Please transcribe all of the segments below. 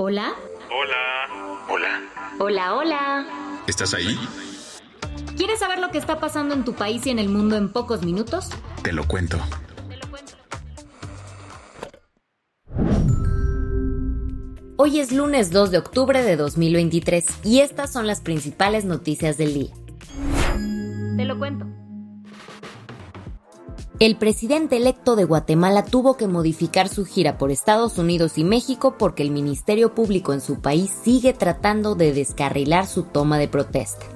Hola. Hola. Hola. Hola, hola. ¿Estás ahí? ¿Quieres saber lo que está pasando en tu país y en el mundo en pocos minutos? Te lo cuento. Hoy es lunes 2 de octubre de 2023 y estas son las principales noticias del día. El presidente electo de Guatemala tuvo que modificar su gira por Estados Unidos y México porque el Ministerio Público en su país sigue tratando de descarrilar su toma de protesta.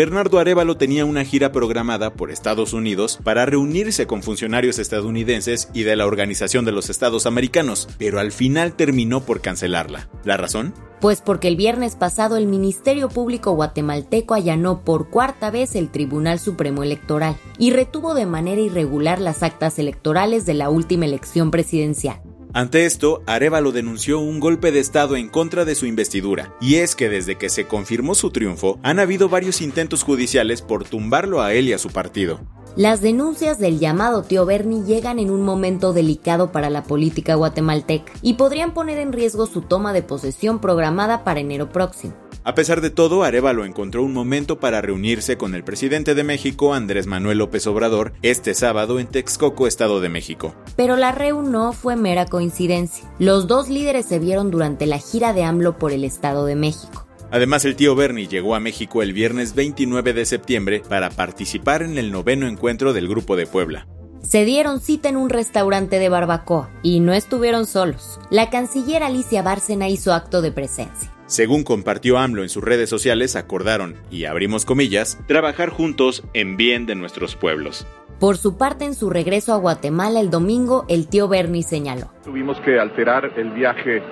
Bernardo Arevalo tenía una gira programada por Estados Unidos para reunirse con funcionarios estadounidenses y de la Organización de los Estados Americanos, pero al final terminó por cancelarla. ¿La razón? Pues porque el viernes pasado el Ministerio Público guatemalteco allanó por cuarta vez el Tribunal Supremo Electoral y retuvo de manera irregular las actas electorales de la última elección presidencial. Ante esto, Arevalo denunció un golpe de Estado en contra de su investidura, y es que desde que se confirmó su triunfo, han habido varios intentos judiciales por tumbarlo a él y a su partido. Las denuncias del llamado tío Bernie llegan en un momento delicado para la política guatemalteca y podrían poner en riesgo su toma de posesión programada para enero próximo. A pesar de todo, Arevalo encontró un momento para reunirse con el presidente de México, Andrés Manuel López Obrador, este sábado en Texcoco, Estado de México. Pero la reunión no fue mera coincidencia. Los dos líderes se vieron durante la gira de AMLO por el Estado de México. Además, el tío Bernie llegó a México el viernes 29 de septiembre para participar en el noveno encuentro del Grupo de Puebla. Se dieron cita en un restaurante de barbacoa y no estuvieron solos. La canciller Alicia Bárcena hizo acto de presencia. Según compartió AMLO en sus redes sociales, acordaron, y abrimos comillas, trabajar juntos en bien de nuestros pueblos. Por su parte, en su regreso a Guatemala el domingo, el tío Bernie señaló. Tuvimos que alterar el viaje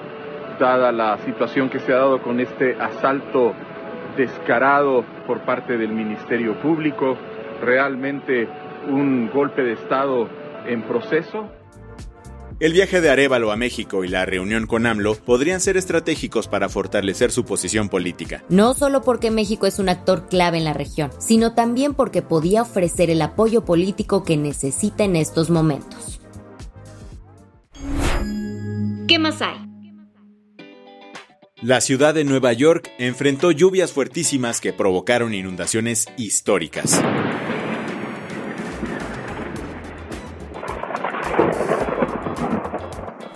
dada la situación que se ha dado con este asalto descarado por parte del Ministerio Público, realmente un golpe de Estado en proceso. El viaje de Arevalo a México y la reunión con AMLO podrían ser estratégicos para fortalecer su posición política. No solo porque México es un actor clave en la región, sino también porque podía ofrecer el apoyo político que necesita en estos momentos. ¿Qué más hay? La ciudad de Nueva York enfrentó lluvias fuertísimas que provocaron inundaciones históricas.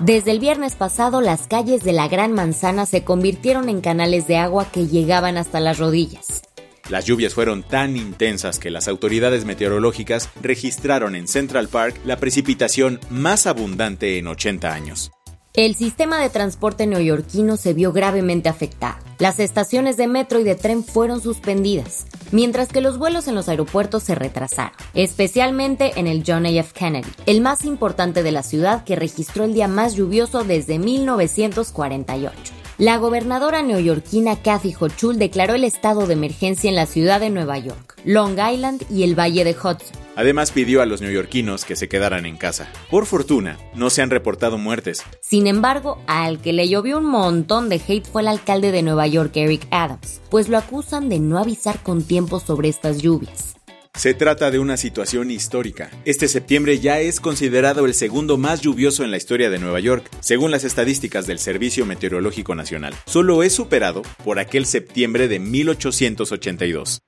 Desde el viernes pasado, las calles de la Gran Manzana se convirtieron en canales de agua que llegaban hasta las rodillas. Las lluvias fueron tan intensas que las autoridades meteorológicas registraron en Central Park la precipitación más abundante en 80 años. El sistema de transporte neoyorquino se vio gravemente afectado. Las estaciones de metro y de tren fueron suspendidas, mientras que los vuelos en los aeropuertos se retrasaron, especialmente en el John. F. Kennedy, el más importante de la ciudad que registró el día más lluvioso desde 1948. La gobernadora neoyorquina Kathy Hochul declaró el estado de emergencia en la ciudad de Nueva York, Long Island y el Valle de Hudson. Además pidió a los neoyorquinos que se quedaran en casa. Por fortuna, no se han reportado muertes. Sin embargo, al que le llovió un montón de hate fue el alcalde de Nueva York, Eric Adams, pues lo acusan de no avisar con tiempo sobre estas lluvias. Se trata de una situación histórica. Este septiembre ya es considerado el segundo más lluvioso en la historia de Nueva York, según las estadísticas del Servicio Meteorológico Nacional. Solo es superado por aquel septiembre de 1882.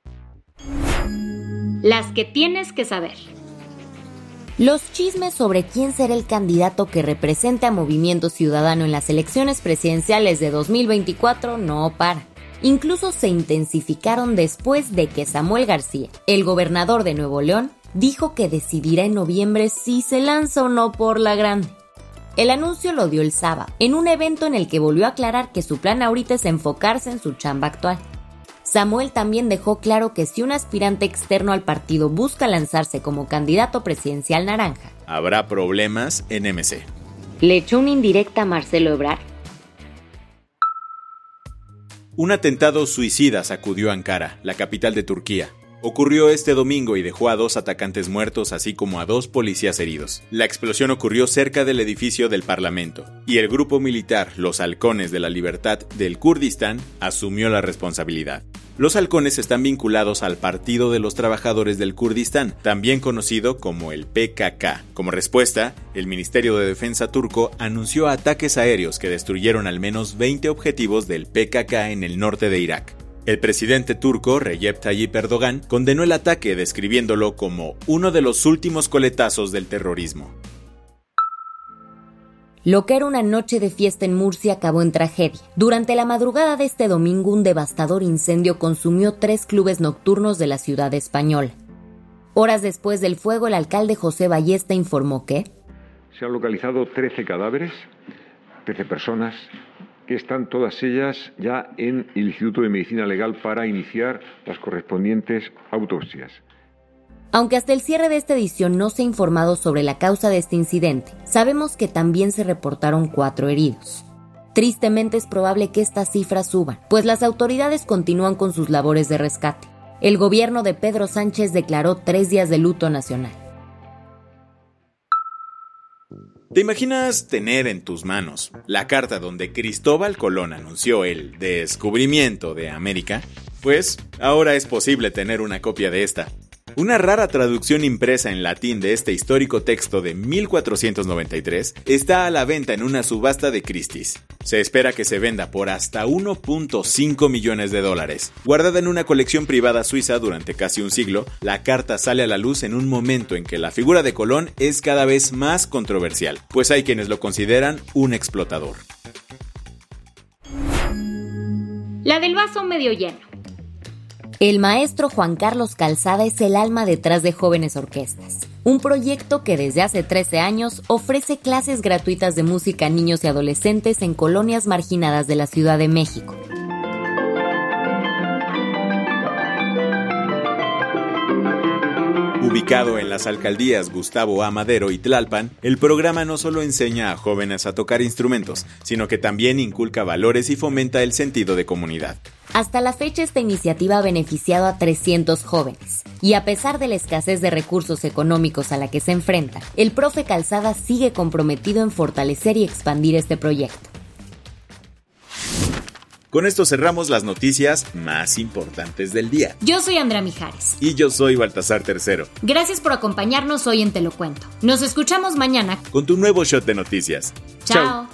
Las que tienes que saber. Los chismes sobre quién será el candidato que represente a Movimiento Ciudadano en las elecciones presidenciales de 2024 no paran. Incluso se intensificaron después de que Samuel García, el gobernador de Nuevo León, dijo que decidirá en noviembre si se lanza o no por la grande. El anuncio lo dio el sábado, en un evento en el que volvió a aclarar que su plan ahorita es enfocarse en su chamba actual. Samuel también dejó claro que si un aspirante externo al partido busca lanzarse como candidato presidencial naranja, habrá problemas en MC. ¿Le echó una indirecta a Marcelo Ebrard? Un atentado suicida sacudió Ankara, la capital de Turquía. Ocurrió este domingo y dejó a dos atacantes muertos así como a dos policías heridos. La explosión ocurrió cerca del edificio del Parlamento y el grupo militar Los Halcones de la Libertad del Kurdistán asumió la responsabilidad. Los halcones están vinculados al Partido de los Trabajadores del Kurdistán, también conocido como el PKK. Como respuesta, el Ministerio de Defensa turco anunció ataques aéreos que destruyeron al menos 20 objetivos del PKK en el norte de Irak. El presidente turco Recep Tayyip Erdogan condenó el ataque describiéndolo como uno de los últimos coletazos del terrorismo. Lo que era una noche de fiesta en Murcia acabó en tragedia. Durante la madrugada de este domingo un devastador incendio consumió tres clubes nocturnos de la ciudad española. Horas después del fuego, el alcalde José Ballesta informó que se han localizado 13 cadáveres, 13 personas que están todas ellas ya en el Instituto de Medicina Legal para iniciar las correspondientes autopsias. Aunque hasta el cierre de esta edición no se ha informado sobre la causa de este incidente, sabemos que también se reportaron cuatro heridos. Tristemente es probable que estas cifras suban, pues las autoridades continúan con sus labores de rescate. El gobierno de Pedro Sánchez declaró tres días de luto nacional. ¿Te imaginas tener en tus manos la carta donde Cristóbal Colón anunció el descubrimiento de América? Pues ahora es posible tener una copia de esta. Una rara traducción impresa en latín de este histórico texto de 1493 está a la venta en una subasta de Christie's. Se espera que se venda por hasta 1.5 millones de dólares. Guardada en una colección privada suiza durante casi un siglo, la carta sale a la luz en un momento en que la figura de Colón es cada vez más controversial, pues hay quienes lo consideran un explotador. La del vaso medio lleno. El maestro Juan Carlos Calzada es el alma detrás de Jóvenes Orquestas, un proyecto que desde hace 13 años ofrece clases gratuitas de música a niños y adolescentes en colonias marginadas de la Ciudad de México. Ubicado en las alcaldías Gustavo A. Madero y Tlalpan, el programa no solo enseña a jóvenes a tocar instrumentos, sino que también inculca valores y fomenta el sentido de comunidad. Hasta la fecha esta iniciativa ha beneficiado a 300 jóvenes. Y a pesar de la escasez de recursos económicos a la que se enfrenta, el profe Calzada sigue comprometido en fortalecer y expandir este proyecto. Con esto cerramos las noticias más importantes del día. Yo soy Andrea Mijares. Y yo soy Baltasar Tercero. Gracias por acompañarnos hoy en Te lo Cuento. Nos escuchamos mañana con tu nuevo shot de noticias. Chao.